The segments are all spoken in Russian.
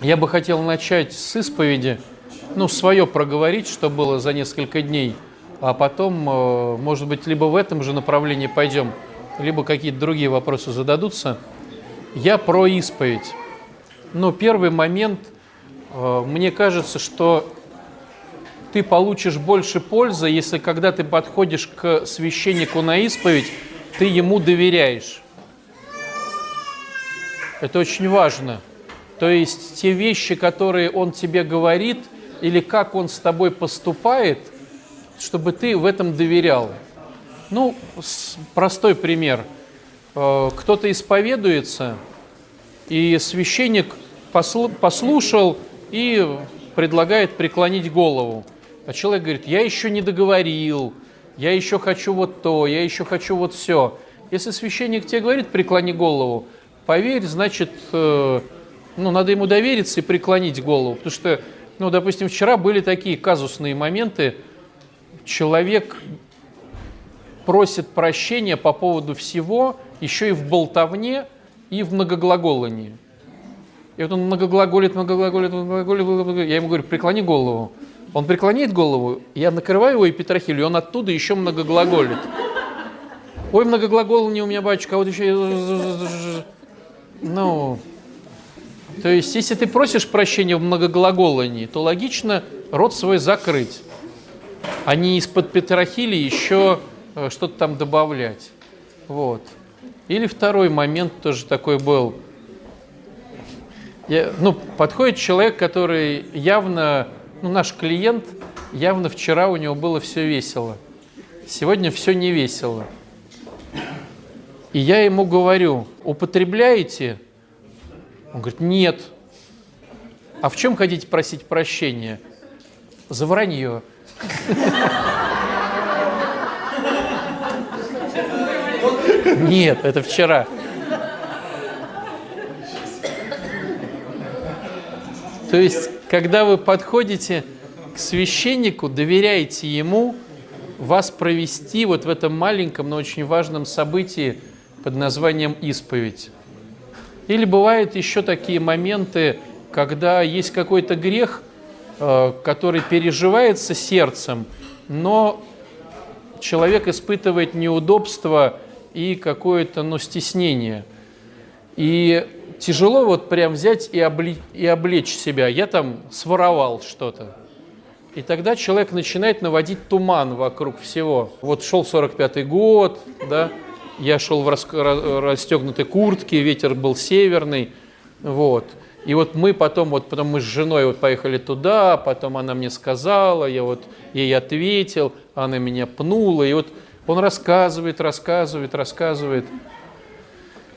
Я бы хотел начать с исповеди, ну, свое проговорить, что было за несколько дней, а потом, э, может быть, либо в этом же направлении пойдем, либо какие-то другие вопросы зададутся. Я про исповедь. Ну, первый момент, э, мне кажется, что ты получишь больше пользы, если когда ты подходишь к священнику на исповедь, ты ему доверяешь. Это очень важно. То есть те вещи, которые он тебе говорит, или как он с тобой поступает, чтобы ты в этом доверял. Ну, простой пример. Э, кто-то исповедуется, и священник послушал и предлагает преклонить голову. А человек говорит, я еще не договорил, я еще хочу вот то, я еще хочу вот все. Если священник тебе говорит, преклони голову, поверь, значит, э, ну, надо ему довериться и преклонить голову. Потому что, ну, допустим, вчера были такие казусные моменты, человек просит прощения по поводу всего, еще и в болтовне, и в многоглаголании. И вот он многоглаголит, многоглаголит, многоглаголит, я ему говорю, преклони голову. Он преклоняет голову, я накрываю его и петрохилью, и он оттуда еще многоглаголит. Ой, многоглаголание у меня, батюшка, а вот еще... Ну, то есть, если ты просишь прощения в многоглаголании, то логично рот свой закрыть, а не из-под петрохили еще э, что-то там добавлять. Вот. Или второй момент тоже такой был. Я, ну, подходит человек, который явно, ну, наш клиент, явно вчера у него было все весело. Сегодня все не весело. И я ему говорю, употребляете он говорит, нет. А в чем хотите просить прощения? За вранье. Нет, это вчера. То есть, когда вы подходите к священнику, доверяете ему вас провести вот в этом маленьком, но очень важном событии под названием исповедь. Или бывают еще такие моменты, когда есть какой-то грех, э, который переживается сердцем, но человек испытывает неудобство и какое-то ну, стеснение. И тяжело вот прям взять и, облечь, и облечь себя. Я там своровал что-то. И тогда человек начинает наводить туман вокруг всего. Вот шел 45-й год, да, я шел в расстегнутой куртке, ветер был северный, вот. И вот мы потом, вот потом мы с женой вот поехали туда, потом она мне сказала, я вот ей ответил, она меня пнула, и вот он рассказывает, рассказывает, рассказывает.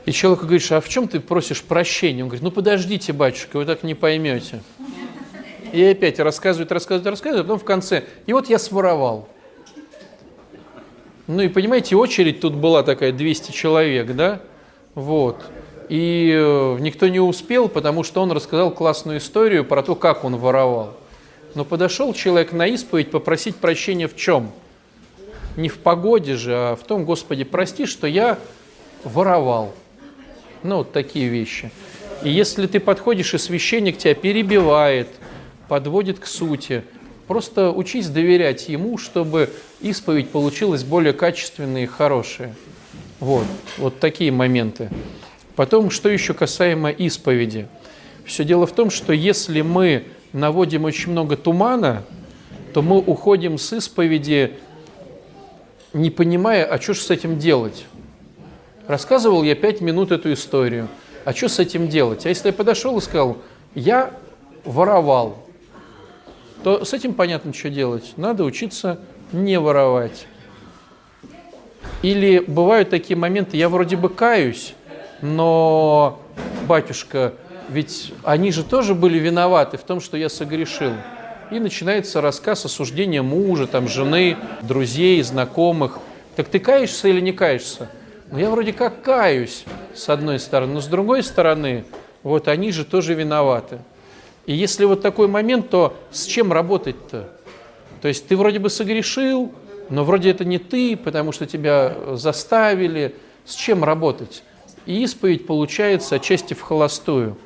И человек говорит, а в чем ты просишь прощения? Он говорит, ну подождите, батюшка, вы так не поймете. И опять рассказывает, рассказывает, рассказывает, а потом в конце, и вот я своровал. Ну и понимаете, очередь тут была такая 200 человек, да? Вот. И э, никто не успел, потому что он рассказал классную историю про то, как он воровал. Но подошел человек на исповедь попросить прощения в чем? Не в погоде же, а в том, Господи, прости, что я воровал. Ну, вот такие вещи. И если ты подходишь, и священник тебя перебивает, подводит к сути, Просто учись доверять ему, чтобы исповедь получилась более качественной и хорошая. Вот, вот такие моменты. Потом, что еще касаемо исповеди. Все дело в том, что если мы наводим очень много тумана, то мы уходим с исповеди, не понимая, а что же с этим делать. Рассказывал я пять минут эту историю. А что с этим делать? А если я подошел и сказал, я воровал, то с этим понятно, что делать. Надо учиться не воровать. Или бывают такие моменты, я вроде бы каюсь, но, батюшка, ведь они же тоже были виноваты в том, что я согрешил. И начинается рассказ осуждения мужа, там, жены, друзей, знакомых. Так ты каешься или не каешься? Ну, я вроде как каюсь, с одной стороны, но с другой стороны, вот они же тоже виноваты. И если вот такой момент, то с чем работать-то? То есть ты вроде бы согрешил, но вроде это не ты, потому что тебя заставили. С чем работать? И исповедь получается отчасти в холостую.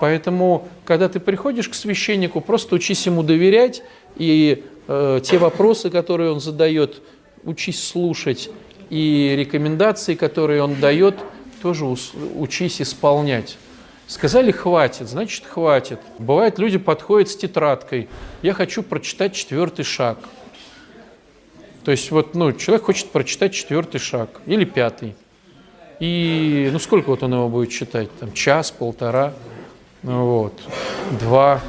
Поэтому, когда ты приходишь к священнику, просто учись ему доверять, и э, те вопросы, которые он задает, учись слушать, и рекомендации, которые он дает, тоже учись исполнять. Сказали хватит, значит хватит. Бывает, люди подходят с тетрадкой. Я хочу прочитать четвертый шаг. То есть вот, ну, человек хочет прочитать четвертый шаг или пятый. И ну сколько вот он его будет читать? Там час, полтора, ну, вот, два.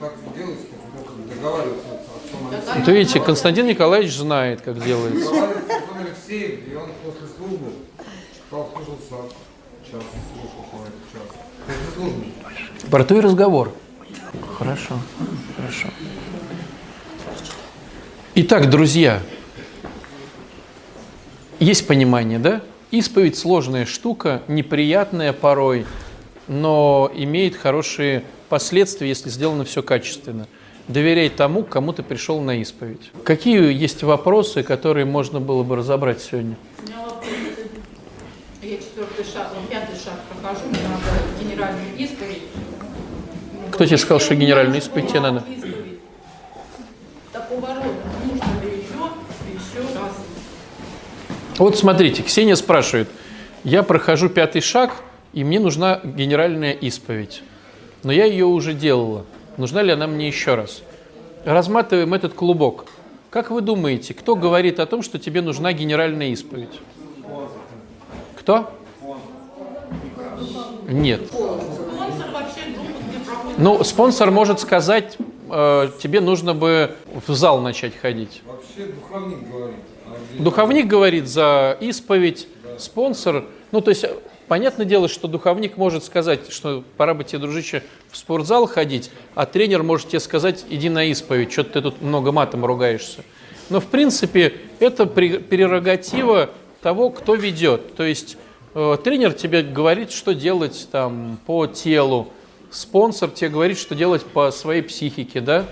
Договариваться вот видите, Константин Николаевич знает, как делается. Алексей, и он после службы стал слушаться час, слушал. Про то и разговор. Хорошо, хорошо. Итак, друзья, есть понимание, да? Исповедь сложная штука, неприятная порой, но имеет хорошие последствия, если сделано все качественно. Доверяй тому, кому ты пришел на исповедь. Какие есть вопросы, которые можно было бы разобрать сегодня? Я четвертый шаг прохожу, мне надо генеральную исповедь. Кто тебе сказал, что генеральную исповедь тебе надо? Вот смотрите, Ксения спрашивает. Я прохожу пятый шаг, и мне нужна генеральная исповедь. Но я ее уже делала. Нужна ли она мне еще раз? Разматываем этот клубок. Как вы думаете, кто говорит о том, что тебе нужна генеральная исповедь? Кто? Нет. Ну, спонсор может сказать, э, тебе нужно бы в зал начать ходить. Вообще духовник говорит. А духовник говорит за исповедь, да. спонсор. Ну, то есть Понятное дело, что духовник может сказать, что пора бы тебе, дружище, в спортзал ходить, а тренер может тебе сказать, иди на исповедь, что ты тут много матом ругаешься. Но, в принципе, это прерогатива того, кто ведет. То есть э, тренер тебе говорит, что делать там по телу, спонсор тебе говорит, что делать по своей психике, да?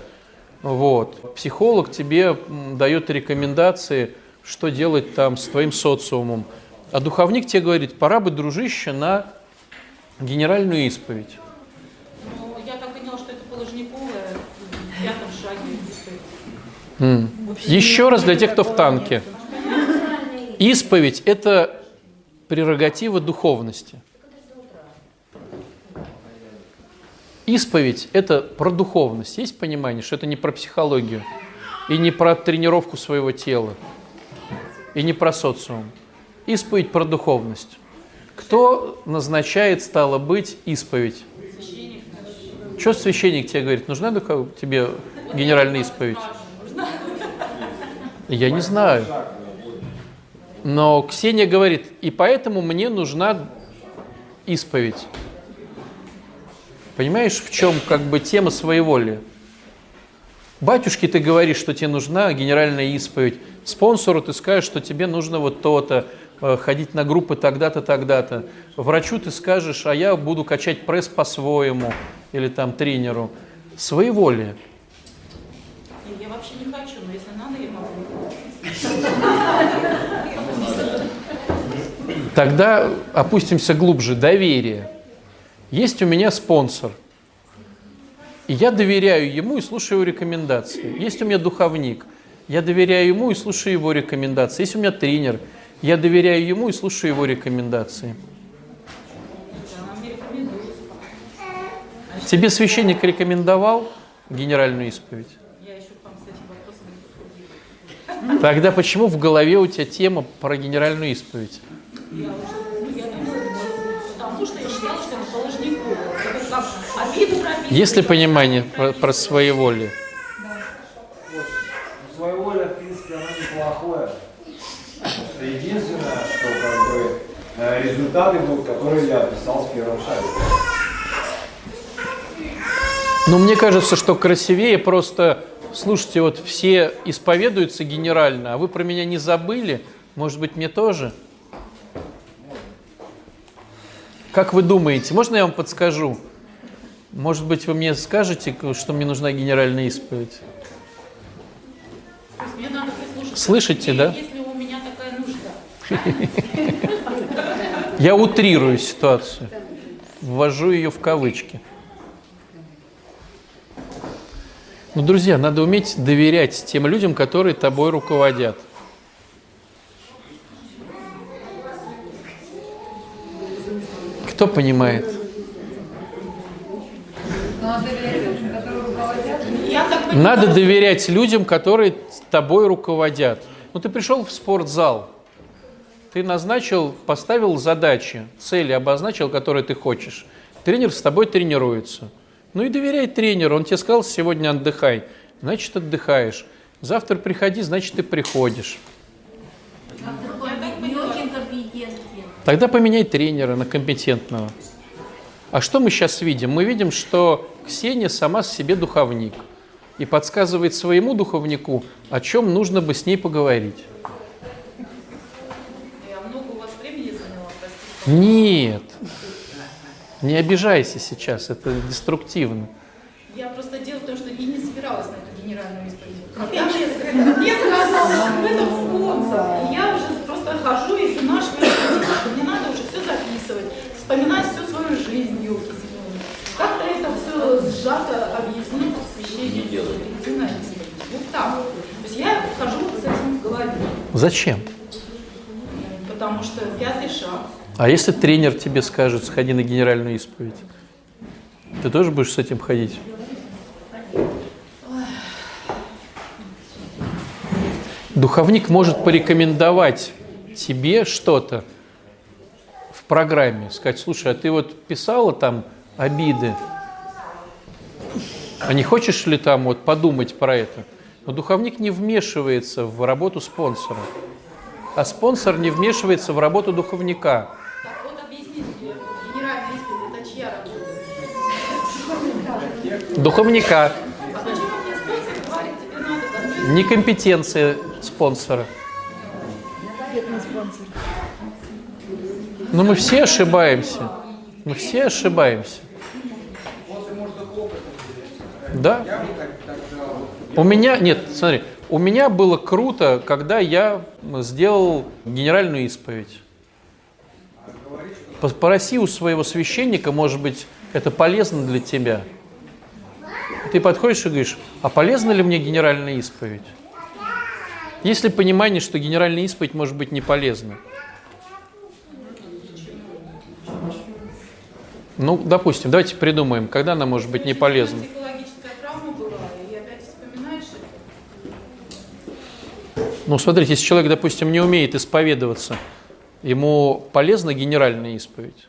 Вот. Психолог тебе дает рекомендации, что делать там с твоим социумом. А духовник тебе говорит, пора бы, дружище, на генеральную исповедь. Ну, я так поняла, что это положниковая в пятом шаге исповедь. Mm. Еще раз для тех, кто в танке. Исповедь – это прерогатива духовности. Исповедь – это про духовность. Есть понимание, что это не про психологию, и не про тренировку своего тела, и не про социум. Исповедь про духовность. Кто назначает, стало быть, исповедь? Что священник тебе говорит? Нужна тебе генеральная исповедь? Я не знаю. Но Ксения говорит, и поэтому мне нужна исповедь. Понимаешь, в чем как бы тема своеволия? Батюшке ты говоришь, что тебе нужна генеральная исповедь. Спонсору ты скажешь, что тебе нужно вот то-то. Э, ходить на группы тогда-то, тогда-то. Врачу ты скажешь, а я буду качать пресс по-своему, или там тренеру. Своеволие. Я вообще не хочу, но если надо, я могу. Тогда опустимся глубже. Доверие. Есть у меня спонсор. И я доверяю ему и слушаю его рекомендации. Есть у меня духовник. Я доверяю ему и слушаю его рекомендации. Есть у меня тренер – я доверяю ему и слушаю его рекомендации. Тебе священник рекомендовал генеральную исповедь? Тогда почему в голове у тебя тема про генеральную исповедь? Есть ли понимание про, про своеволие? Своеволие, в принципе, оно неплохое. Единственное, что как бы э, результаты будут, которые я описал в первом шаге. Ну, мне кажется, что красивее просто, слушайте, вот все исповедуются генерально, а вы про меня не забыли, может быть, мне тоже? Как вы думаете, можно я вам подскажу? Может быть, вы мне скажете, что мне нужна генеральная исповедь? Мне надо Слышите, да? Если у меня такая нужда. Я утрирую ситуацию. Ввожу ее в кавычки. Ну, друзья, надо уметь доверять тем людям, которые тобой руководят. Кто понимает? Надо доверять людям, которые тобой руководят. Ну, ты пришел в спортзал, ты назначил, поставил задачи, цели обозначил, которые ты хочешь. Тренер с тобой тренируется. Ну и доверяй тренеру. Он тебе сказал, сегодня отдыхай. Значит, отдыхаешь. Завтра приходи, значит, ты приходишь. Тогда поменяй тренера на компетентного. А что мы сейчас видим? Мы видим, что Ксения сама себе духовник и подсказывает своему духовнику, о чем нужно бы с ней поговорить. я много у вас времени заняла, простите. Нет, не обижайся сейчас, это деструктивно. Я просто дело в том, что и не собиралась на эту генеральную исповедь. Мне, мне сказал, в этом спонсор, я уже просто хожу и что мне надо уже все записывать, вспоминать всю свою жизнь, елки Как-то это все сжато объяснить в священнике. Единая исповедь. Вот так. То есть я хожу вот с этим в голове, Зачем? потому что пятый шаг. А если тренер тебе скажет, сходи на генеральную исповедь, ты тоже будешь с этим ходить? Духовник может порекомендовать тебе что-то в программе, сказать, слушай, а ты вот писала там обиды, а не хочешь ли там вот подумать про это? Но духовник не вмешивается в работу спонсора, а спонсор не вмешивается в работу духовника. Так вот объясните, исповедь, это чья работа? Духовника, А почему мне спонсор говорит, тебе надо готовить? некомпетенция спонсора. Но мы все ошибаемся. Мы все ошибаемся. Да. У меня, нет, смотри, у меня было круто, когда я сделал генеральную исповедь. Попроси у своего священника, может быть, это полезно для тебя. Ты подходишь и говоришь, а полезна ли мне генеральная исповедь? Есть ли понимание, что генеральная исповедь может быть не полезна? Ну, допустим, давайте придумаем, когда она может быть не полезна. Психологическая травма была, и опять вспоминаешь это. Ну, смотрите, если человек, допустим, не умеет исповедоваться, ему полезна генеральная исповедь?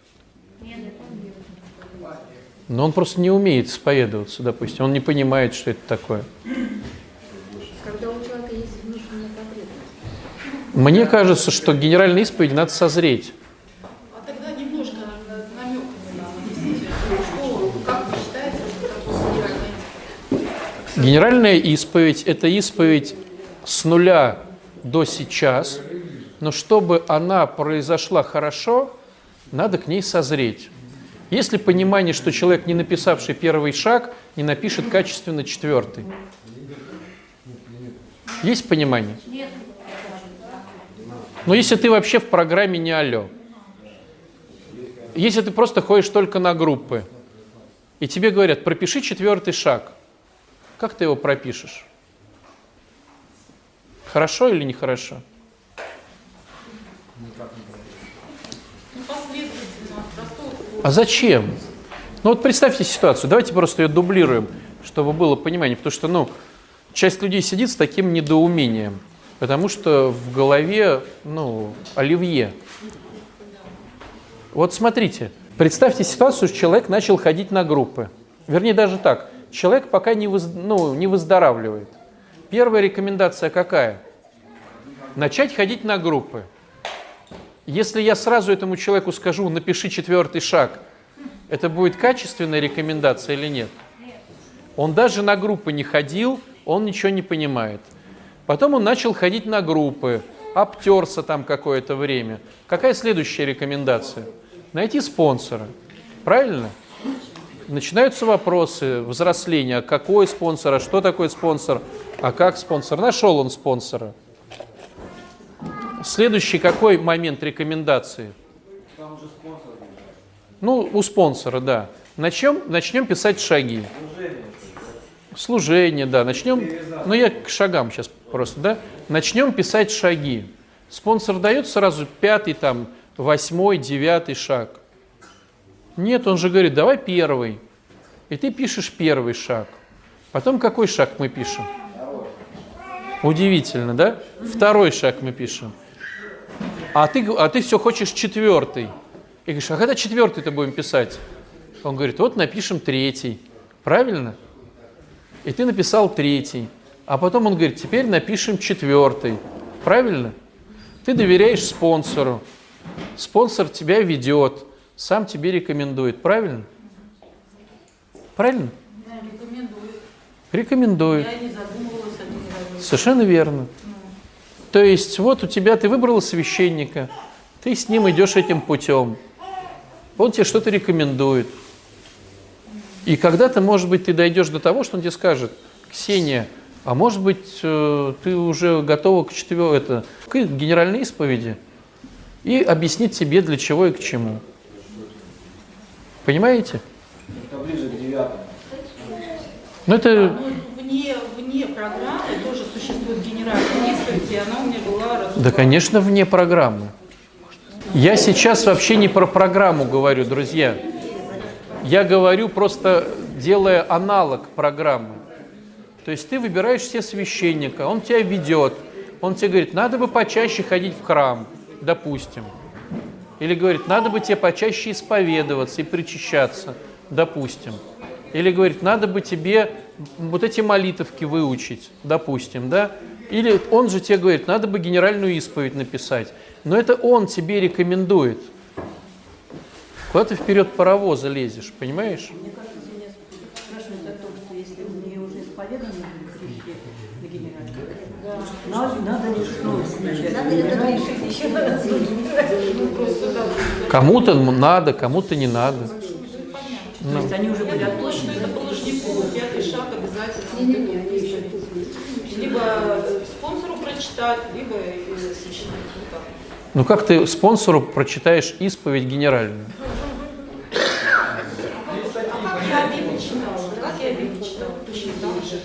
Но он просто не умеет исповедоваться, допустим, он не понимает, что это такое. Когда у человека есть внутренняя потребность. Мне кажется, что генеральной исповеди надо созреть. А тогда немножко намеками нам объясните, что, как вы считаете, что такое генеральная исповедь? Генеральная исповедь – это исповедь с нуля до сейчас, но чтобы она произошла хорошо, надо к ней созреть. Есть ли понимание, что человек, не написавший первый шаг, не напишет качественно четвертый? Есть понимание? Нет. Но если ты вообще в программе не алло, если ты просто ходишь только на группы, и тебе говорят, пропиши четвертый шаг, как ты его пропишешь? Хорошо или нехорошо? А зачем? Ну вот представьте ситуацию, давайте просто ее дублируем, чтобы было понимание, потому что, ну, часть людей сидит с таким недоумением, потому что в голове, ну, оливье. Вот смотрите, представьте ситуацию, что человек начал ходить на группы. Вернее, даже так, человек пока не, выз- ну, не выздоравливает. Первая рекомендация какая? Начать ходить на группы. Если я сразу этому человеку скажу, напиши четвертый шаг, это будет качественная рекомендация или нет? Он даже на группы не ходил, он ничего не понимает. Потом он начал ходить на группы, обтерся там какое-то время. Какая следующая рекомендация? Найти спонсора. Правильно? Начинаются вопросы взросления. Какой спонсор, а что такое спонсор, а как спонсор? Нашел он спонсора. Следующий какой момент рекомендации? Ну, у спонсора, да. Начнем, начнем писать шаги. Служение, да. Начнем, ну я к шагам сейчас просто, да. Начнем писать шаги. Спонсор дает сразу пятый, там, восьмой, девятый шаг. Нет, он же говорит, давай первый. И ты пишешь первый шаг. Потом какой шаг мы пишем? Удивительно, да? Второй шаг мы пишем. А ты, а ты все хочешь четвертый. И говоришь, а когда четвертый-то будем писать? Он говорит, вот напишем третий. Правильно? И ты написал третий. А потом он говорит, теперь напишем четвертый. Правильно? Ты доверяешь спонсору. Спонсор тебя ведет, сам тебе рекомендует. Правильно? Правильно? Рекомендую. Рекомендует. Я не задумывалась о Совершенно верно. То есть вот у тебя, ты выбрала священника, ты с ним идешь этим путем. Он тебе что-то рекомендует. И когда-то, может быть, ты дойдешь до того, что он тебе скажет, Ксения, а может быть, э, ты уже готова к четвер... это, к генеральной исповеди и объяснит тебе, для чего и к чему. Понимаете? Это ближе к девятому. Ну это Ну, вне, вне программы тоже существует генеральная исповедь, и она у меня была Да, разузнана. конечно, вне программы. Я сейчас вообще не про программу говорю, друзья. Я говорю просто делая аналог программы. То есть ты выбираешь себе священника, он тебя ведет, он тебе говорит, надо бы почаще ходить в храм, допустим. Или говорит, надо бы тебе почаще исповедоваться и причащаться, допустим. Или говорит, надо бы тебе вот эти молитовки выучить, допустим, да? Или он же тебе говорит, надо бы генеральную исповедь написать. Но это он тебе рекомендует. Куда ты вперед паровоза лезешь, понимаешь? Мне кажется, меня спрашивают о том, что если у нее уже исповеданы грехи на генеральном, надо, надо с ней? Надо это решить еще раз. Кому-то надо, кому-то не надо. То есть они уже были отпущены? это положниковый пятый шаг обязательно. Либо э, спонсору прочитать, либо э, так. Ну как ты спонсору прочитаешь исповедь генеральную? Же.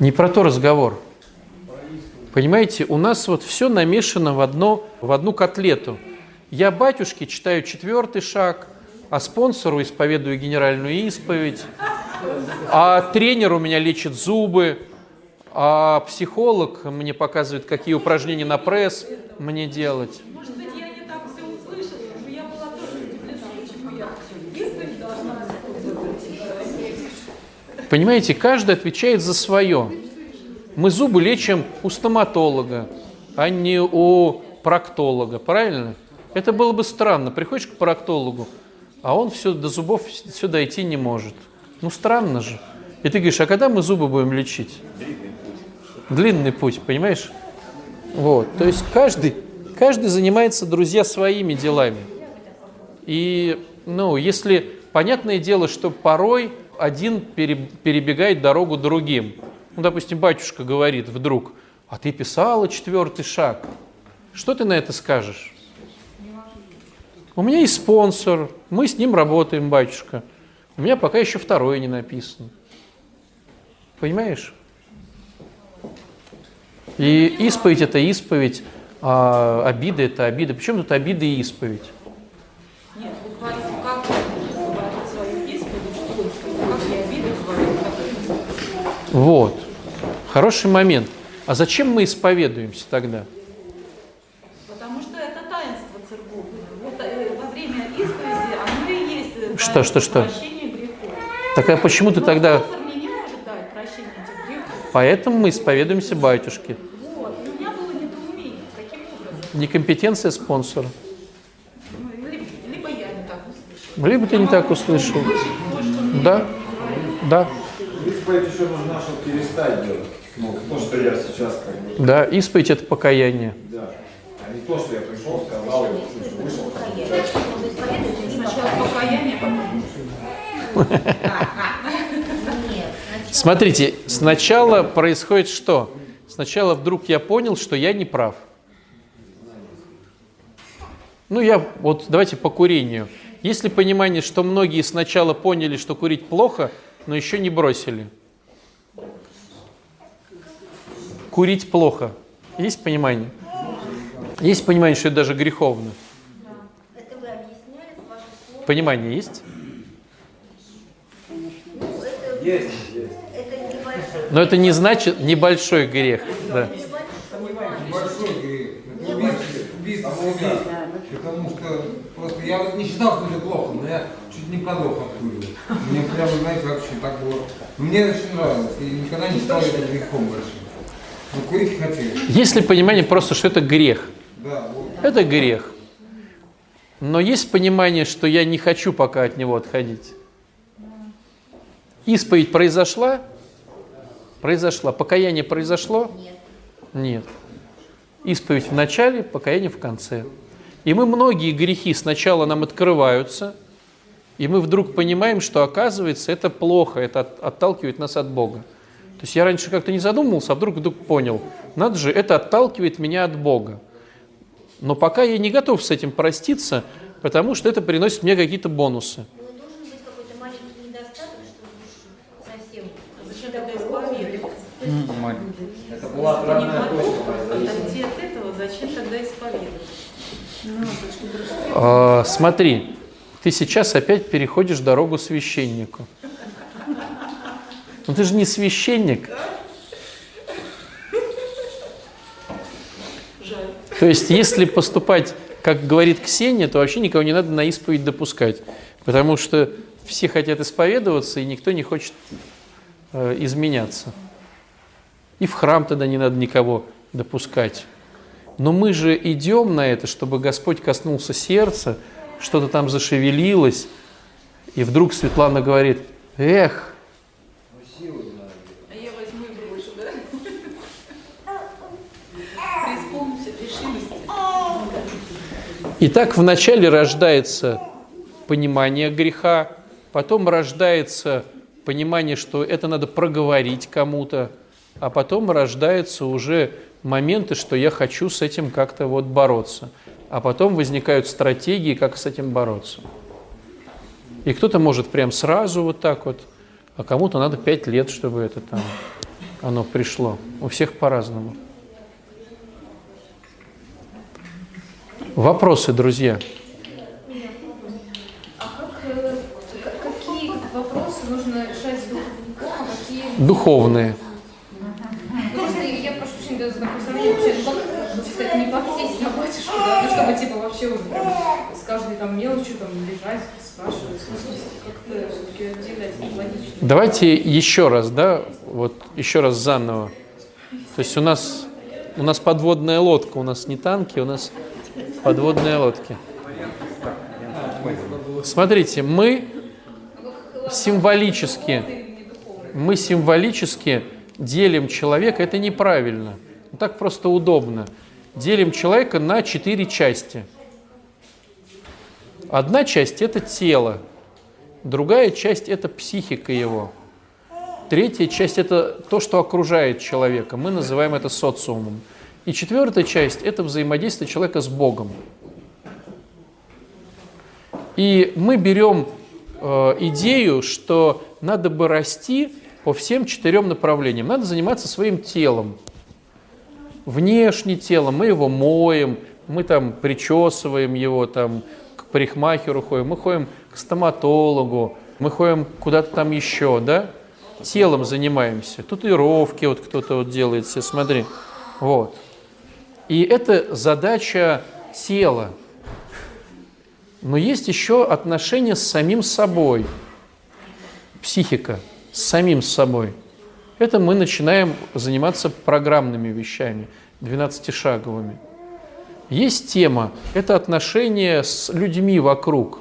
Не про то разговор. Понимаете, у нас вот все намешано в, одно, в одну котлету. Я батюшке читаю четвертый шаг, а спонсору исповедую генеральную исповедь, а тренер у меня лечит зубы, а психолог мне показывает, какие упражнения на пресс мне делать. Может быть, я не так все услышала, но я была тоже удивлена, почему я исповедь должна Понимаете, каждый отвечает за свое. Мы зубы лечим у стоматолога, а не у проктолога, правильно? Это было бы странно. Приходишь к проктологу, а он все до зубов все дойти не может. Ну странно же. И ты говоришь, а когда мы зубы будем лечить? Длинный путь, понимаешь? Вот. То есть каждый, каждый занимается, друзья, своими делами. И, ну, если, понятное дело, что порой один пере- перебегает дорогу другим. Ну, допустим, батюшка говорит вдруг, а ты писала четвертый шаг. Что ты на это скажешь? У меня есть спонсор, мы с ним работаем, батюшка. У меня пока еще второй не написан. Понимаешь? И исповедь это исповедь, а обида это обида. Причем тут обида и исповедь? Нет, вы говорите, как говорить свою исповедь, что вы, как я обиды говорю, как и Вот. Хороший момент. А зачем мы исповедуемся тогда? Потому что это таинство Вот э, во время исповеди оно и есть э, Что, что, что? прощения грехов. Так а почему ты Но тогда... спонсор мне не может дать прощение этих грехов. Поэтому мы исповедуемся батюшке. Вот. И у меня было недоумение, каким образом. Некомпетенция спонсора. Ну, либо, либо я не так услышала. Либо ты не так услышал. Да, да, Исповедь еще нужна, чтобы перестать делать. Ну, то, что я сейчас как бы, да. Исповедь – это покаяние. да. А не то, что я пришел, сказал, и Смотрите, сначала происходит что? Сначала вдруг я понял, что я не прав. Ну, я вот давайте по курению. Есть ли понимание, что многие сначала поняли, что курить плохо, но еще не бросили? курить плохо. Есть понимание? Есть понимание, что это даже греховно? Это вы объясняли с ваших слов. Понимание есть? Ну, это, Есть, небольшой, Но это не значит небольшой грех. Да. Большой грех. Это убийство, убийство. Потому что просто я вот не считал, что это плохо, но я чуть не подох от курева. Мне прямо, знаете, вообще так было. Мне очень нравилось. И никогда не считал это грехом большим. Но курить хотел. Есть ли понимание просто, что это грех? Да, вот. Это грех. Но есть понимание, что я не хочу пока от него отходить. Исповедь произошла? Произошла. Покаяние произошло? Нет. Исповедь в начале, покаяние в конце. И мы многие грехи сначала нам открываются, и мы вдруг понимаем, что оказывается это плохо, это от- отталкивает нас от Бога. То есть я раньше как-то не задумывался, а вдруг вдруг понял, надо же, это отталкивает меня от Бога. Но пока я не готов с этим проститься, потому что это приносит мне какие-то бонусы. Ну? Это была отправная точка смотри, ты сейчас опять переходишь дорогу священнику. Но ты же не священник. То есть, если поступать, как говорит Ксения, то вообще никого не надо на исповедь допускать. Потому что все хотят исповедоваться, и никто не хочет э, изменяться. И в храм тогда не надо никого допускать. Но мы же идем на это, чтобы Господь коснулся сердца, что-то там зашевелилось, и вдруг Светлана говорит, эх, А я возьму и брошу, да? Преисполнюсь от решимости. И так вначале рождается понимание греха, потом рождается понимание, что это надо проговорить кому-то, а потом рождаются уже моменты, что я хочу с этим как-то вот бороться. А потом возникают стратегии, как с этим бороться. И кто-то может прям сразу вот так вот, а кому-то надо пять лет, чтобы это там оно пришло. У всех по-разному. Вопросы, друзья? А как, э, к- какие вопросы нужно решать с духовником, а какие... Духовные. Просто я прошу прощения за такое сравнение, вообще, как, так сказать, не подсесть на батюшку, да, ну, чтобы, типа, вообще уже прям с каждой там мелочью там лежать, спрашивать, в смысле, как-то все-таки отделять логично. Давайте еще раз, да, вот еще раз заново. То есть у нас, у нас подводная лодка, у нас не танки, у нас подводные лодки. Смотрите, мы символически, мы символически делим человека, это неправильно, так просто удобно. Делим человека на четыре части. Одна часть – это тело, другая часть – это психика его, третья часть – это то, что окружает человека, мы называем это социумом. И четвертая часть – это взаимодействие человека с Богом. И мы берем э, идею, что надо бы расти по всем четырем направлениям. Надо заниматься своим телом. Внешне телом, мы его моем, мы там причесываем его, там к парикмахеру ходим, мы ходим к стоматологу, мы ходим куда-то там еще, да? Телом занимаемся. Татуировки вот кто-то вот делает себе, смотри. Вот. И это задача тела. Но есть еще отношения с самим собой. Психика с самим собой. Это мы начинаем заниматься программными вещами, 12-шаговыми. Есть тема, это отношения с людьми вокруг,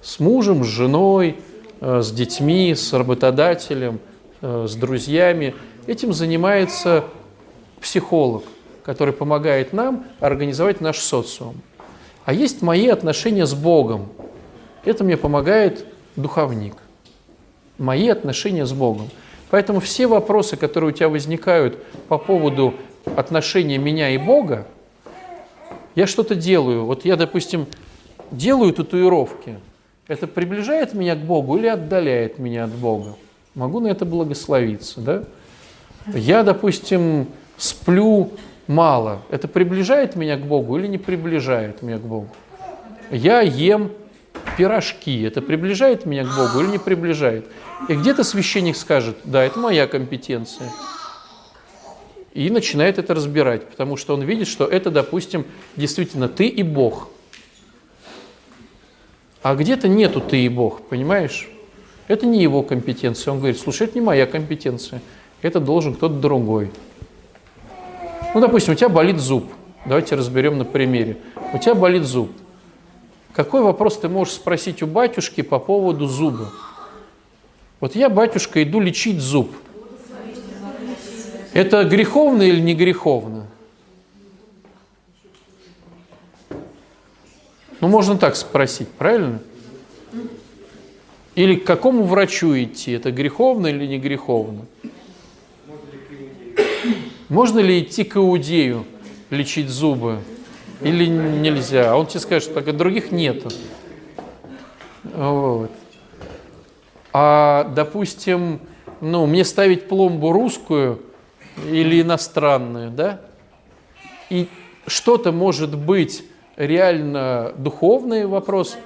с мужем, с женой, э, с детьми, с работодателем, э, с друзьями. Этим занимается психолог, который помогает нам организовать наш социум. А есть мои отношения с Богом. Это мне помогает духовник. Мои отношения с Богом. Поэтому все вопросы, которые у тебя возникают по поводу отношения меня и Бога, я что-то делаю. Вот я, допустим, делаю татуировки. Это приближает меня к Богу или отдаляет меня от Бога? Могу на это благословиться, да? Я, допустим, сплю мало, это приближает меня к Богу или не приближает меня к Богу? Я ем пирожки, это приближает меня к Богу или не приближает? И где-то священник скажет, да, это моя компетенция. И начинает это разбирать, потому что он видит, что это, допустим, действительно ты и Бог. А где-то нету ты и Бог, понимаешь? Это не его компетенция. Он говорит, слушай, это не моя компетенция, это должен кто-то другой. Ну, допустим, у тебя болит зуб. Давайте разберем на примере. У тебя болит зуб. Какой вопрос ты можешь спросить у батюшки по поводу зуба? Вот я, батюшка, иду лечить зуб. Это греховно или не греховно? Ну, можно так спросить, правильно? Или к какому врачу идти? Это греховно или не греховно? Можно ли идти к иудею лечить зубы? Или нельзя? А он тебе скажет, что так, других нету. Вот. А, допустим, ну, мне ставить пломбу русскую или иностранную, да? И что-то может быть реально духовный вопрос,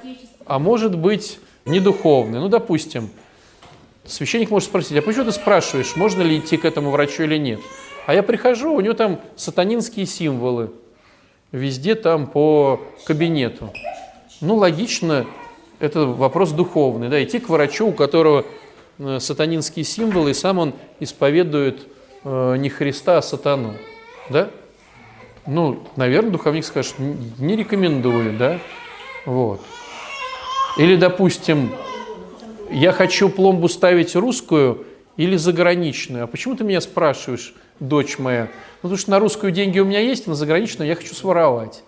а может быть не духовный. Ну, допустим, священник может спросить, а почему ты спрашиваешь, можно ли идти к этому врачу или нет? А я прихожу, у него там сатанинские символы, везде там по кабинету. Ну, логично, это вопрос духовный, да, идти к врачу, у которого э, сатанинские символы, и сам он исповедует э, не Христа, а сатану, да? Ну, наверное, духовник скажет, не рекомендую, да, вот. Или, допустим, я хочу пломбу ставить русскую или заграничную. А почему ты меня спрашиваешь, дочь моя? Ну, потому что на русскую деньги у меня есть, а на заграничную я хочу своровать.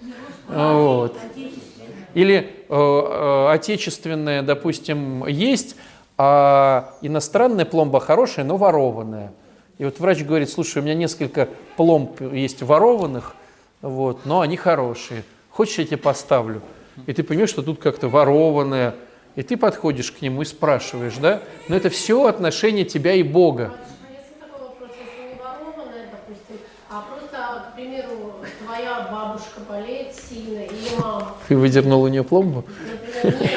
Вот. Или э, э, отечественная, допустим, есть, а иностранная пломба хорошая, но ворованная. И вот врач говорит, слушай, у меня несколько пломб есть ворованных, вот, но они хорошие. Хочешь, я тебе поставлю? и ты понимаешь, что тут как-то ворованное, и ты подходишь к нему и спрашиваешь, да? Но это все отношение тебя и Бога. Бабушка болеет сильно, или мама. Ты выдернул у нее пломбу? Например,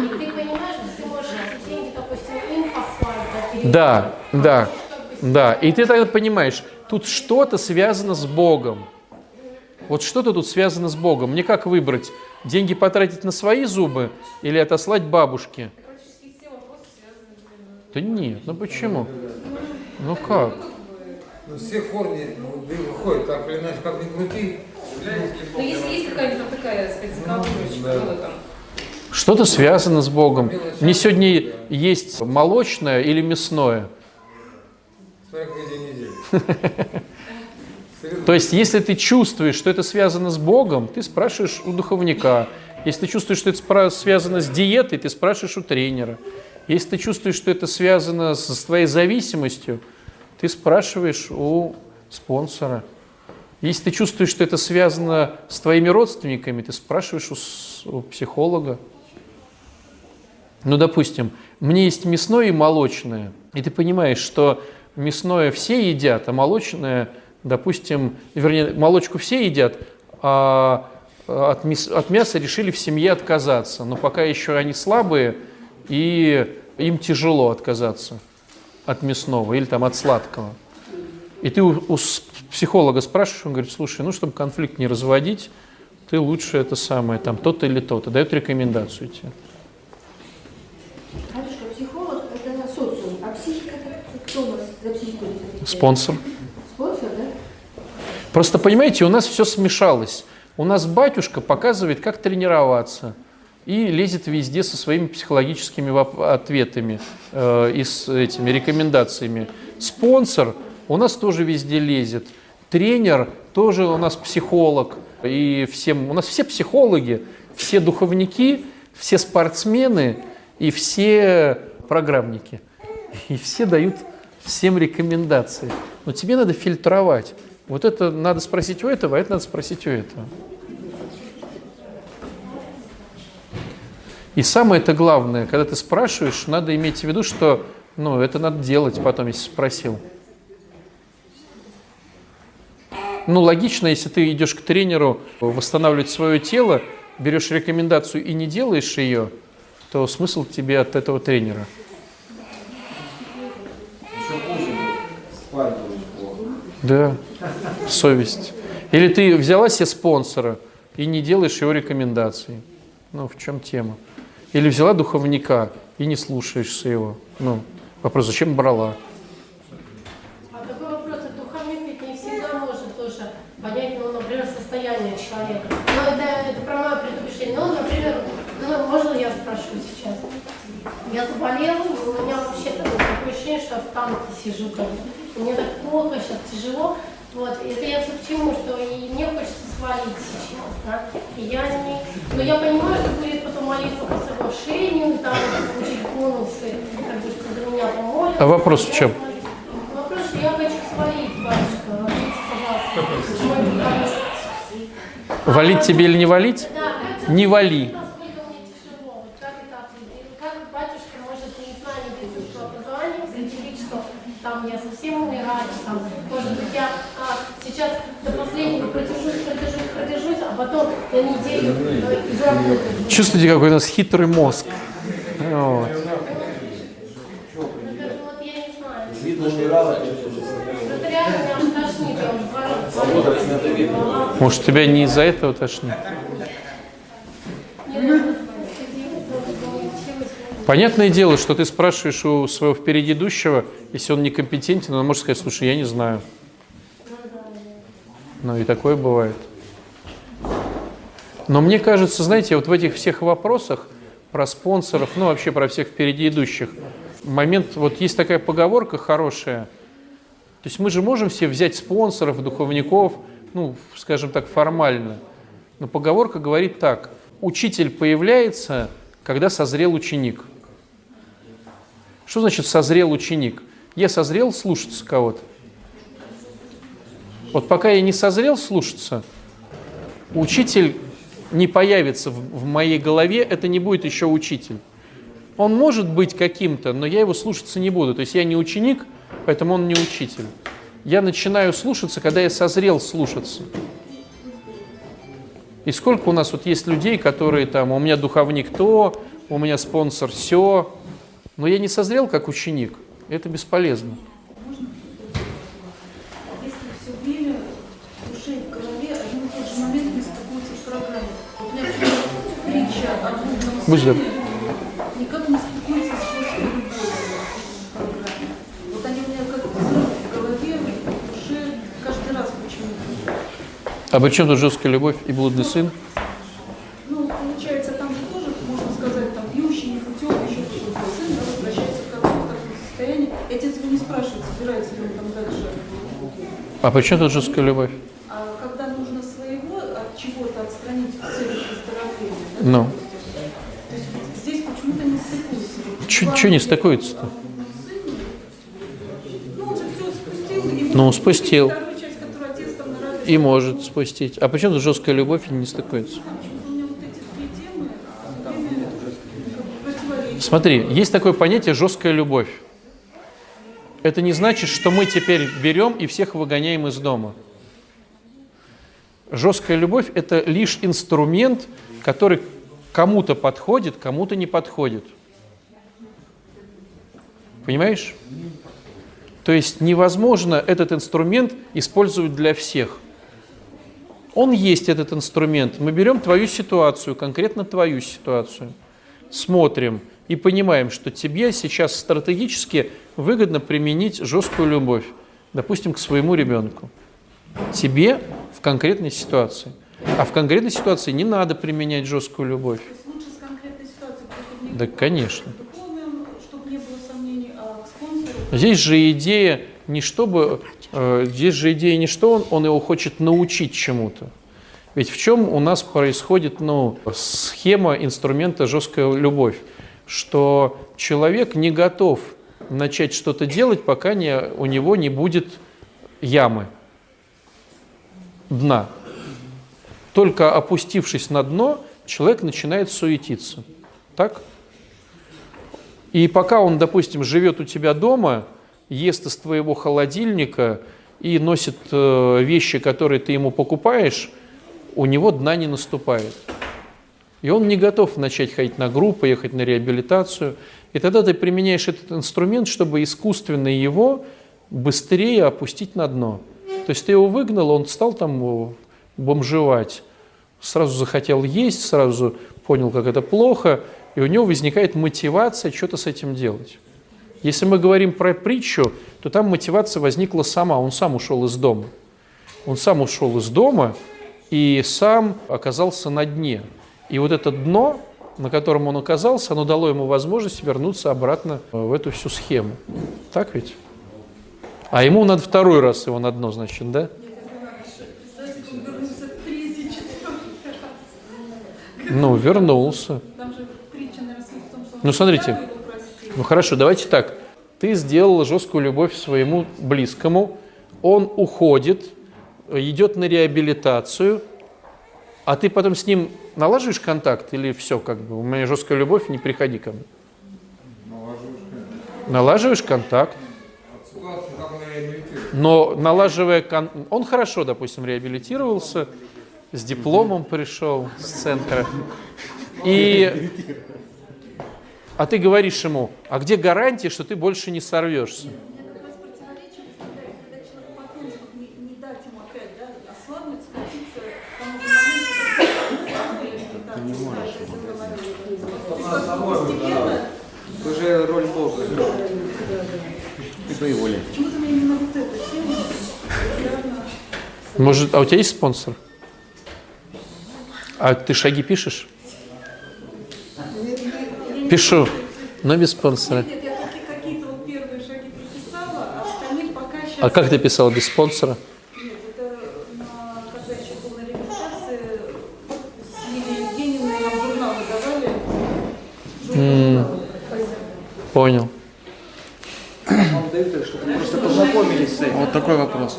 нет, нет, и ты понимаешь, что ты можешь эти деньги, допустим, им послать, да, да, да, да. И ты тогда понимаешь, тут что-то связано с Богом. Вот что-то тут связано с Богом. Мне как выбрать? Деньги потратить на свои зубы или отослать бабушке? Да нет, ну почему? Ну как? Ну, все корни ну, выходят, так или иначе, как ни крути. Ну, если есть какая-нибудь такая, сказать, заговорочка, там, что-то связано с Богом. Мне сегодня есть молочное или мясное. То есть, если ты чувствуешь, что это связано с Богом, ты спрашиваешь у духовника. Если ты чувствуешь, что это связано с диетой, ты спрашиваешь у тренера. Если ты чувствуешь, что это связано с твоей зависимостью, ты спрашиваешь у спонсора. Если ты чувствуешь, что это связано с твоими родственниками, ты спрашиваешь у, у психолога. Ну, допустим, мне есть мясное и молочное, и ты понимаешь, что мясное все едят, а молочное – допустим, вернее, молочку все едят, а от, от мяса решили в семье отказаться. Но пока еще они слабые, и им тяжело отказаться от мясного или там от сладкого. И ты у, у психолога спрашиваешь, он говорит, слушай, ну, чтобы конфликт не разводить, ты лучше это самое, там, то-то или то-то, дает рекомендацию тебе. Батюшка, психолог – это социум, а психика – кто у нас за психику? Спонсор. Спонсор, да? Просто, понимаете, у нас все смешалось. У нас батюшка показывает, как тренироваться и лезет везде со своими психологическими ответами э, и с этими рекомендациями. Спонсор у нас тоже везде лезет. Тренер тоже у нас психолог. И всем, у нас все психологи, все духовники, все спортсмены и все программники. И все дают всем рекомендации. Но тебе надо фильтровать. Вот это надо спросить у этого, а это надо спросить у этого. И самое это главное, когда ты спрашиваешь, надо иметь в виду, что ну, это надо делать потом, если спросил. Ну, логично, если ты идешь к тренеру восстанавливать свое тело, берешь рекомендацию и не делаешь ее, то смысл тебе от этого тренера? Да, совесть. Или ты взяла себе спонсора и не делаешь его рекомендаций. Ну, в чем тема? Или взяла духовника и не слушаешься его. Ну, вопрос, зачем брала? А такой вопрос, это духовник ведь не всегда может тоже понять, ну, например, состояние человека. Ну, это, это про мое предупреждение. Ну, например, ну, можно я спрошу сейчас? Я заболела, у меня вообще такое танке сижу как. Мне так плохо, сейчас тяжело. Вот, это я все к чему, что и мне хочется свалить сейчас, да? И я не... Но я понимаю, что будет потом молитва по соглашению, там, получить бонусы, как бы, что за меня помолятся. А вопрос в чем? Вопрос, что я хочу свалить, батюшка, объясните, пожалуйста. Валить тебе или не валить? Да, это- Не вали. Насколько мне тяжело, вот как это определить? Как батюшка может, не знаю, медицинского образования, определить, что там я совсем умираю, там, может быть, я а, сейчас до последнего продержусь, продержусь, продержусь, а потом на. Чувствуете, какой у нас хитрый мозг? Вот. Может, тебя не из-за этого тошнит? Понятное дело, что ты спрашиваешь у своего впереди идущего, если он некомпетентен, он может сказать, слушай, я не знаю. Ну и такое бывает. Но мне кажется, знаете, вот в этих всех вопросах про спонсоров, ну вообще про всех впереди идущих, момент, вот есть такая поговорка хорошая, то есть мы же можем все взять спонсоров, духовников, ну, скажем так, формально. Но поговорка говорит так. Учитель появляется, когда созрел ученик. Что значит созрел ученик? Я созрел слушаться кого-то. Вот пока я не созрел слушаться, учитель не появится в, в моей голове, это не будет еще учитель. Он может быть каким-то, но я его слушаться не буду. То есть я не ученик, поэтому он не учитель. Я начинаю слушаться, когда я созрел слушаться. И сколько у нас вот есть людей, которые там, у меня духовник то, у меня спонсор все, но я не созрел как ученик. Это бесполезно. Сыне никак не стыкуется с жесткой любовью в программе. Вот они у меня как взрыв в голове, в душе каждый раз почему-то. А при чем тут жесткая любовь и блудный сын? Ну, получается, там же тоже, можно сказать, там пьющий, непутевый, еще какой-то сын да, возвращается к отцу в таком состоянии. Отец его не спрашивает, собирается ли он там дальше. А при чем тут жесткая любовь? А когда нужно своего от чего-то отстранить в целях выздоровления, да, Ну. то есть вот здесь почему-то не Чуть-чуть не стыкуется-то. Ну, спустил. и может спустить. А почему жесткая любовь не стыкуется? Смотри, есть такое понятие жесткая любовь. Это не значит, что мы теперь берем и всех выгоняем из дома. Жесткая любовь – это лишь инструмент, который кому-то подходит, кому-то не подходит. Понимаешь? То есть невозможно этот инструмент использовать для всех. Он есть, этот инструмент. Мы берем твою ситуацию, конкретно твою ситуацию, смотрим и понимаем, что тебе сейчас стратегически выгодно применить жесткую любовь, допустим, к своему ребенку. Тебе в конкретной ситуации. А в конкретной ситуации не надо применять жесткую любовь. То есть лучше с конкретной ситуацией приходить Да, конечно. духовным, чтобы не было сомнений, а к спонсору. Здесь же идея не чтобы, э, здесь же идея не что он, он его хочет научить чему-то. Ведь в чем у нас происходит ну, схема инструмента жесткая любовь, что человек не готов начать что-то делать, пока не, у него не будет ямы, дна. Только опустившись на дно, человек начинает суетиться. Так? И пока он, допустим, живет у тебя дома, ест из твоего холодильника и носит э, вещи, которые ты ему покупаешь, у него дна не наступает. И он не готов начать ходить на группы, ехать на реабилитацию. И тогда ты применяешь этот инструмент, чтобы искусственно его быстрее опустить на дно. То есть ты его выгнал, он стал там бомжевать, сразу захотел есть, сразу понял, как это плохо, и у него возникает мотивация что-то с этим делать. Если мы говорим про притчу, то там мотивация возникла сама, он сам ушел из дома. Он сам ушел из дома и сам оказался на дне. И вот это дно, на котором он оказался, оно дало ему возможность вернуться обратно в эту всю схему. Так ведь? А ему надо второй раз его на дно, значит, да? Ну, вернулся. Ну, смотрите. Ну, хорошо, давайте так. Ты сделал жесткую любовь своему близкому, он уходит, идет на реабилитацию, а ты потом с ним налаживаешь контакт или все, как бы, у меня жесткая любовь, не приходи ко мне? Налаживаешь контакт. Но налаживая... Кон... Он хорошо, допустим, реабилитировался, с дипломом пришел с центра. И... А ты говоришь ему, а где гарантия, что ты больше не сорвешься? Ты же роль Бога. Ты по его Почему-то мне именно вот эта тема Может, а у тебя есть спонсор? А ты шаги пишешь? Пишу, но без спонсора. Нет, я только какие-то вот первые шаги прописала, а остальных пока сейчас... А как ты писала без спонсора? Нет, это на, когда еще был на реабилитации, с Лилией Евгеньевной нам журналы давали. М, Понял. Вам дают, чтобы просто познакомились с этим. Вот такой вопрос.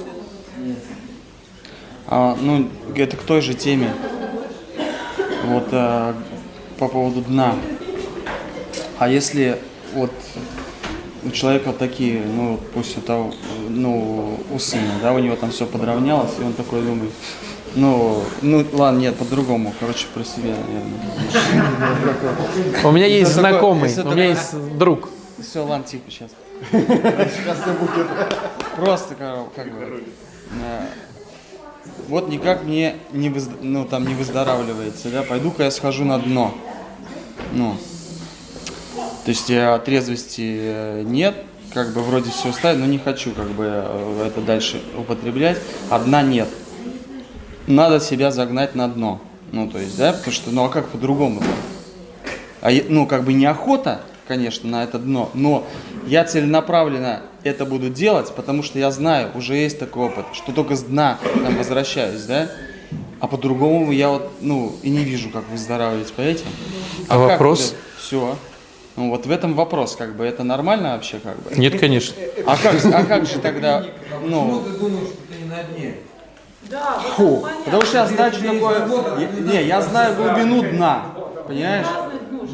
А, ну, это к той же теме. Вот а, по поводу дна. А если вот у человека такие, ну, пусть это, ну, у сына, да, у него там все подравнялось, и он такой думает, ну, ну, ладно, нет, по-другому, короче, про себя, наверное. У меня есть знакомый, у меня есть друг. Все, ладно, тихо сейчас. Просто как, бы. Вот никак мне не, ну, там, не выздоравливается, да, пойду-ка я схожу на дно. Ну, то есть э, трезвости э, нет, как бы вроде все ставить, но не хочу как бы э, это дальше употреблять, а дна нет. Надо себя загнать на дно. Ну, то есть, да, потому что, ну, а как по-другому-то? А, е- ну, как бы неохота, конечно, на это дно, но я целенаправленно это буду делать, потому что я знаю, уже есть такой опыт, что только с дна там возвращаюсь, да, а по-другому я вот, ну, и не вижу, как выздоравливать, понимаете? А вопрос? Все. Ну, вот в этом вопрос, как бы, это нормально вообще, как бы? Нет, конечно. А как, а как же тогда, Почему ну, ты думаешь, что ты не на дне? Да, фу, потому что я знаю, что такое, не, я знаю глубину дна, понимаешь?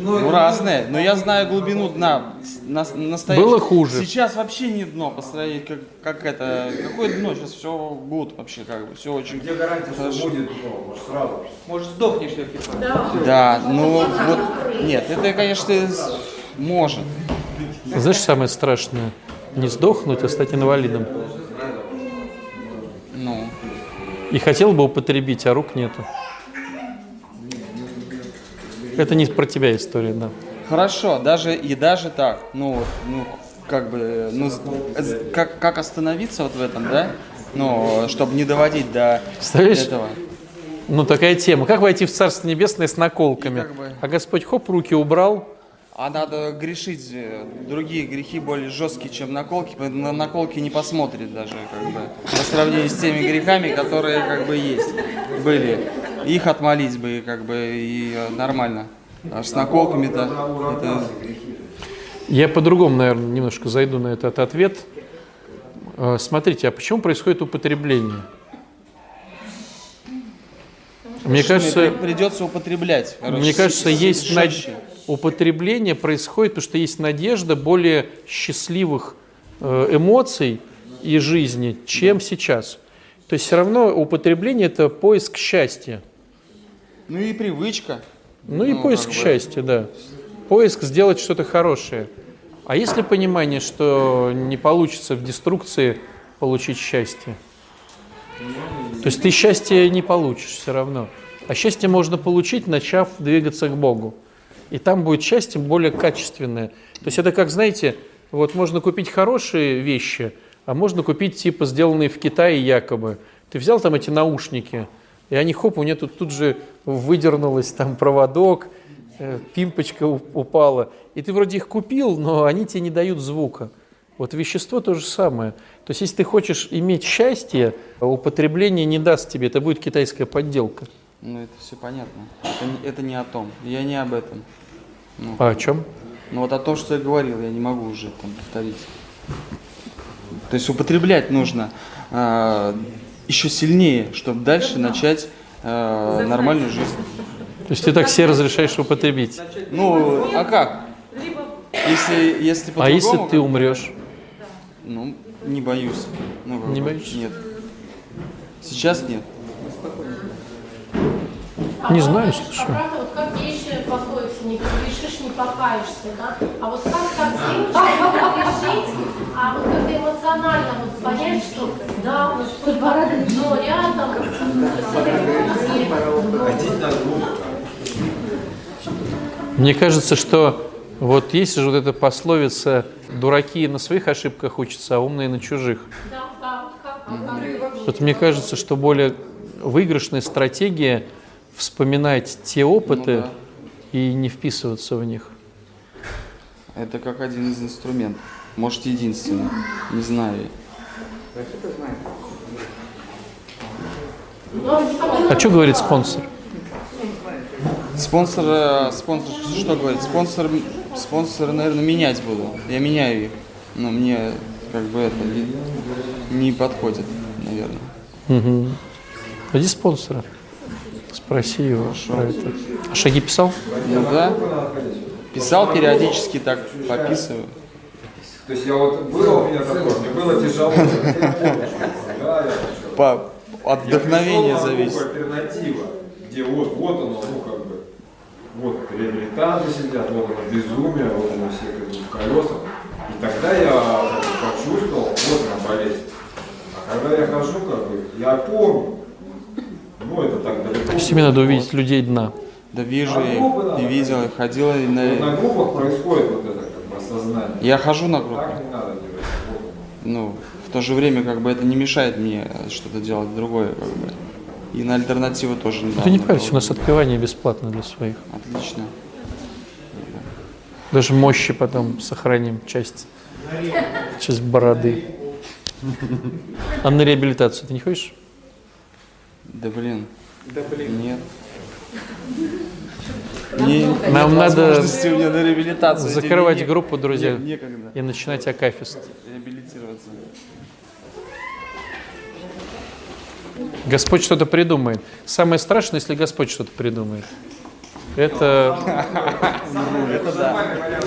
Ну, разные, но я знаю глубину дна. На, настоящее. Было хуже. Сейчас вообще не дно по сравнению, как, как это, какое дно, сейчас все будет вообще, как бы, все очень Где гарантия, что будет дно? Может, сразу? Может, сдохнешь, если Да, ну вот, нет, это, конечно, может. Знаешь, самое страшное? Не сдохнуть, а стать инвалидом. Ну, И хотел бы употребить, а рук нету. Это не про тебя история, да. хорошо, даже и даже так, ну, ну, как бы, ну, с- как, как остановиться вот в этом, да? Ну, чтобы не доводить до этого. Ну, такая тема. Как войти в Царство Небесное с наколками? Как бы- А Господь хоп, руки убрал. А надо грешить, э, другие грехи более жесткие, чем наколки, на наколки не посмотрит даже, как бы, по сравнению с теми грехами, которые, как бы, есть, были. Их отмолить бы, как бы, и э, нормально. А с наколками-то, это... Я по-другому, наверное, немножко зайду на этот ответ. Э, Смотрите, а почему происходит употребление? Мне кажется, При- придется употреблять. короче, Мне кажется, есть над- употребление происходит, потому что есть надежда более счастливых э, эмоций и жизни, чем сейчас. То есть все равно употребление это поиск счастья. Ну и привычка. Ну и Ну, поиск бы. счастья, да. Поиск сделать что-то хорошее. А есть ли понимание, что не получится в деструкции получить счастье? То есть ты счастье не получишь все равно. А счастье можно получить, начав двигаться к Богу. И там будет счастье более качественное. То есть это как, знаете, вот можно купить хорошие вещи, а можно купить типа сделанные в Китае якобы. Ты взял там эти наушники, и они, хоп, у меня тут, тут же выдернулось там проводок, э, пимпочка упала. И ты вроде их купил, но они тебе не дают звука. Вот вещество то же самое. То есть если ты хочешь иметь счастье, употребление не даст тебе, это будет китайская подделка. Ну это все понятно. Это, не- это не о том. Я не об этом. Ну, А о чем? Ну вот о том, что я говорил, я не могу уже там повторить. То есть употреблять нужно а, еще сильнее, чтобы дальше начать а, нормальную жизнь. То есть ты так себе разрешаешь употребить. Ну, а как? Если, если А если ты умрешь? Ну, не боюсь. Ну, Не боишься? Нет. Сейчас нет. Не знаю, А слушай. Вот как пословица, не грешишь, не покаешься, да? А вот как так сделать, чтобы не грешить, а вот как эмоционально вот понять, что да, ну что но рядом. Мне кажется, что вот есть же вот эта пословица «дураки на своих ошибках учатся, а умные на чужих». вот как, как, Вот мне кажется, что более выигрышная стратегия вспоминать те опыты Ну да. И не вписываться в них. Это как один из инструментов. Может, единственный. Не знаю. А что говорит спонсор? Спонсор, э, спонсор, что говорит? Спонсор, спонсор, наверное, менять буду. Я меняю их. Но мне как бы это не, не подходит, наверное. Угу. Найди спонсора. Спроси его про это. А шаги писал? Ну да. Писал периодически, так пописываю. То есть я вот было у меня такое, мне было тяжело. По, от вдохновения Я пришел на зависит. альтернатива, где вот, вот оно, ну как бы, вот реабилитанты сидят, вот оно безумие, вот оно все как бы в колесах. И тогда я почувствовал, вот она болезнь. А когда я хожу, как бы, я помню, ну это так далеко. Тебе надо увидеть людей дна. Да вижу я группы их, надо и видел, и ходил, и Вот на... на группах происходит вот это как бы осознание. Я хожу на группы. Так не надо делать. Ну, в то же время, как бы это не мешает мне что-то делать другое, как бы. И на альтернативу тоже не Ты не парься, у нас отпевание бесплатно для своих. Отлично. Даже мощи потом сохраним часть, часть бороды. А на реабилитацию ты не ходишь? Да блин. Да блин. Нет. Не- Нам нет надо меня на реабилитацию. закрывать Тебе не- группу, друзья, Нет, некогда. и начинать акафист. Реабилитироваться. Господь что-то придумает. Самое страшное, если Господь что-то придумает. Это Это да.